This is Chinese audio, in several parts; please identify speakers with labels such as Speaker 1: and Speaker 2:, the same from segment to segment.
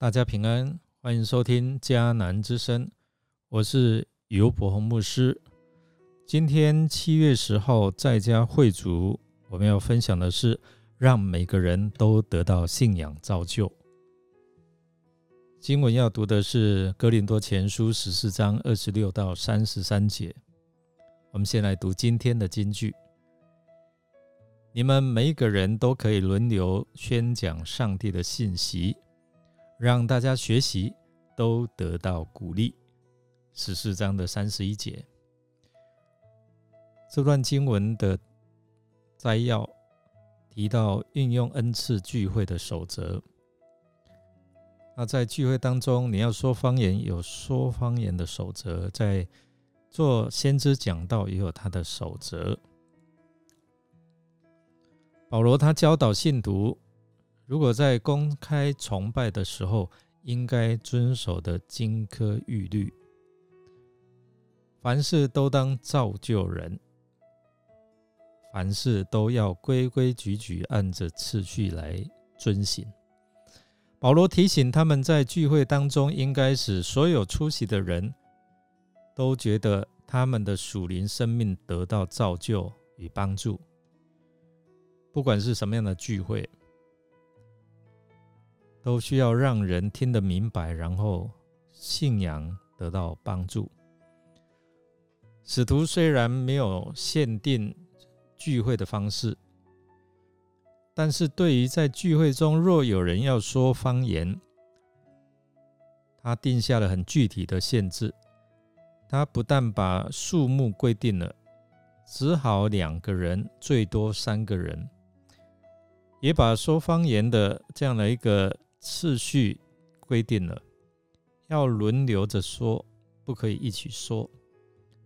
Speaker 1: 大家平安，欢迎收听迦南之声，我是尤伯宏牧师。今天七月十号在家会主，我们要分享的是让每个人都得到信仰造就。经文要读的是《哥林多前书》十四章二十六到三十三节。我们先来读今天的金句：你们每一个人都可以轮流宣讲上帝的信息。让大家学习都得到鼓励。十四章的三十一节，这段经文的摘要提到运用恩赐聚会的守则。那在聚会当中，你要说方言，有说方言的守则；在做先知讲道，也有他的守则。保罗他教导信徒。如果在公开崇拜的时候，应该遵守的金科玉律，凡事都当造就人，凡事都要规规矩矩按着次序来遵行。保罗提醒他们在聚会当中，应该使所有出席的人都觉得他们的属灵生命得到造就与帮助，不管是什么样的聚会。都需要让人听得明白，然后信仰得到帮助。使徒虽然没有限定聚会的方式，但是对于在聚会中若有人要说方言，他定下了很具体的限制。他不但把数目规定了，只好两个人，最多三个人，也把说方言的这样的一个。次序规定了，要轮流着说，不可以一起说，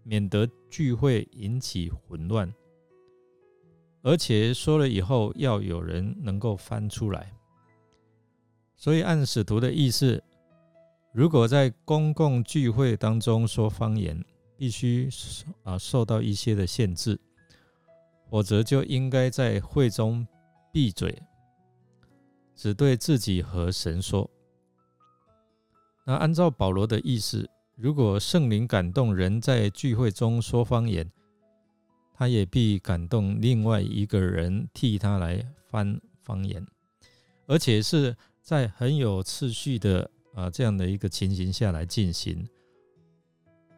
Speaker 1: 免得聚会引起混乱。而且说了以后，要有人能够翻出来。所以按使徒的意思，如果在公共聚会当中说方言，必须啊受到一些的限制，否则就应该在会中闭嘴。只对自己和神说。那按照保罗的意思，如果圣灵感动人在聚会中说方言，他也必感动另外一个人替他来翻方言，而且是在很有次序的啊这样的一个情形下来进行。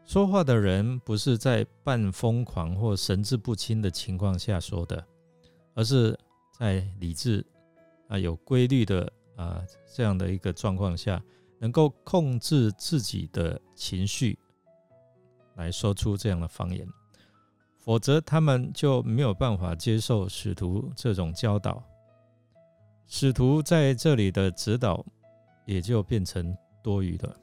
Speaker 1: 说话的人不是在半疯狂或神志不清的情况下说的，而是在理智。啊，有规律的啊，这样的一个状况下，能够控制自己的情绪，来说出这样的方言，否则他们就没有办法接受使徒这种教导，使徒在这里的指导也就变成多余的。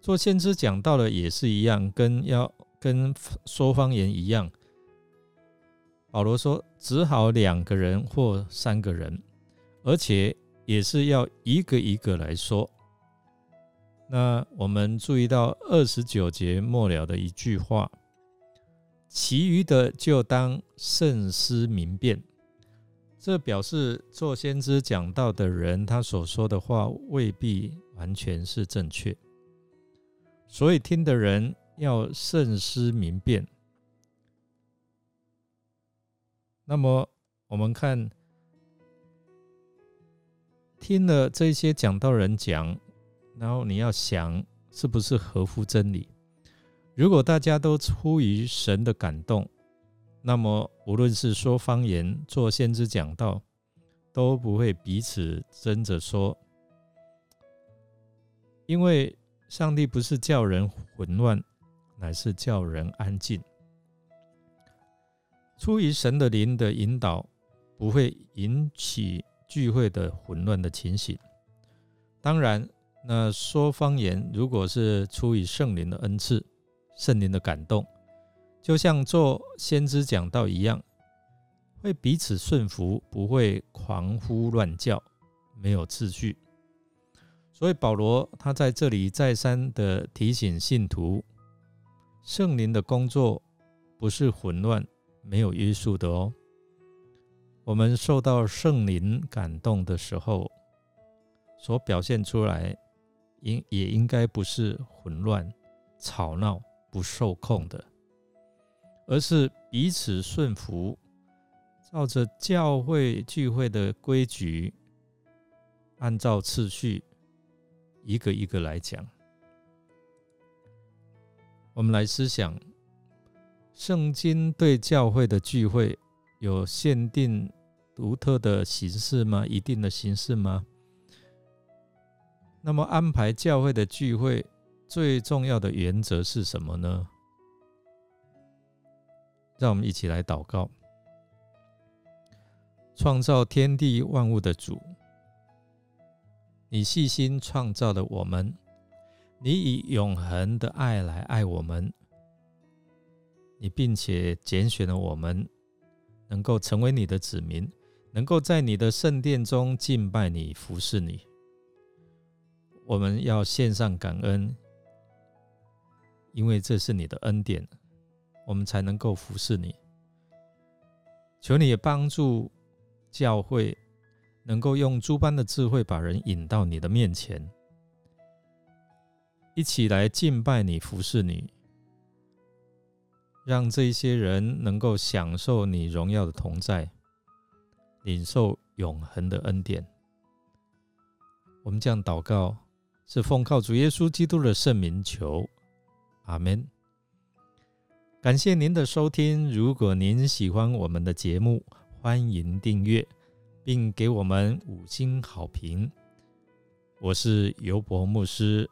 Speaker 1: 做先知讲到的也是一样，跟要跟说方言一样。保罗说：“只好两个人或三个人，而且也是要一个一个来说。”那我们注意到二十九节末了的一句话：“其余的就当慎思明辨。”这表示做先知讲道的人，他所说的话未必完全是正确，所以听的人要慎思明辨。那么我们看，听了这些讲道人讲，然后你要想是不是合乎真理。如果大家都出于神的感动，那么无论是说方言、做先知讲道，都不会彼此争着说，因为上帝不是叫人混乱，乃是叫人安静。出于神的灵的引导，不会引起聚会的混乱的情形。当然，那说方言如果是出于圣灵的恩赐、圣灵的感动，就像做先知讲道一样，会彼此顺服，不会狂呼乱叫，没有秩序。所以保罗他在这里再三的提醒信徒，圣灵的工作不是混乱。没有约束的哦。我们受到圣灵感动的时候，所表现出来，应也应该不是混乱、吵闹、不受控的，而是彼此顺服，照着教会聚会的规矩，按照次序，一个一个来讲。我们来思想，圣经对教会的聚会有限定、独特的形式吗？一定的形式吗？那么安排教会的聚会最重要的原则是什么呢？让我们一起来祷告。创造天地万物的主，你细心创造了我们，你以永恒的爱来爱我们，你并且拣选了我们，能够成为你的子民，能够在你的圣殿中敬拜你、服侍你。我们要献上感恩，因为这是你的恩典，我们才能够服侍你。求你帮助教会，能够用诸般的智慧把人引到你的面前，一起来敬拜你、服侍你，让这些人能够享受你荣耀的同在，领受永恒的恩典。我们这样祷告。是奉靠主耶稣基督的圣名求，阿门。感谢您的收听。如果您喜欢我们的节目，欢迎订阅并给我们五星好评。我是尤博牧师，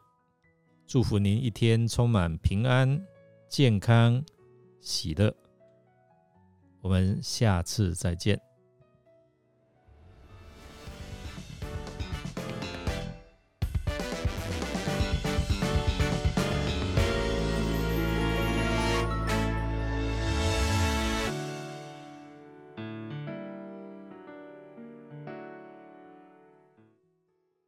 Speaker 1: 祝福您一天充满平安、健康、喜乐。我们下次再见。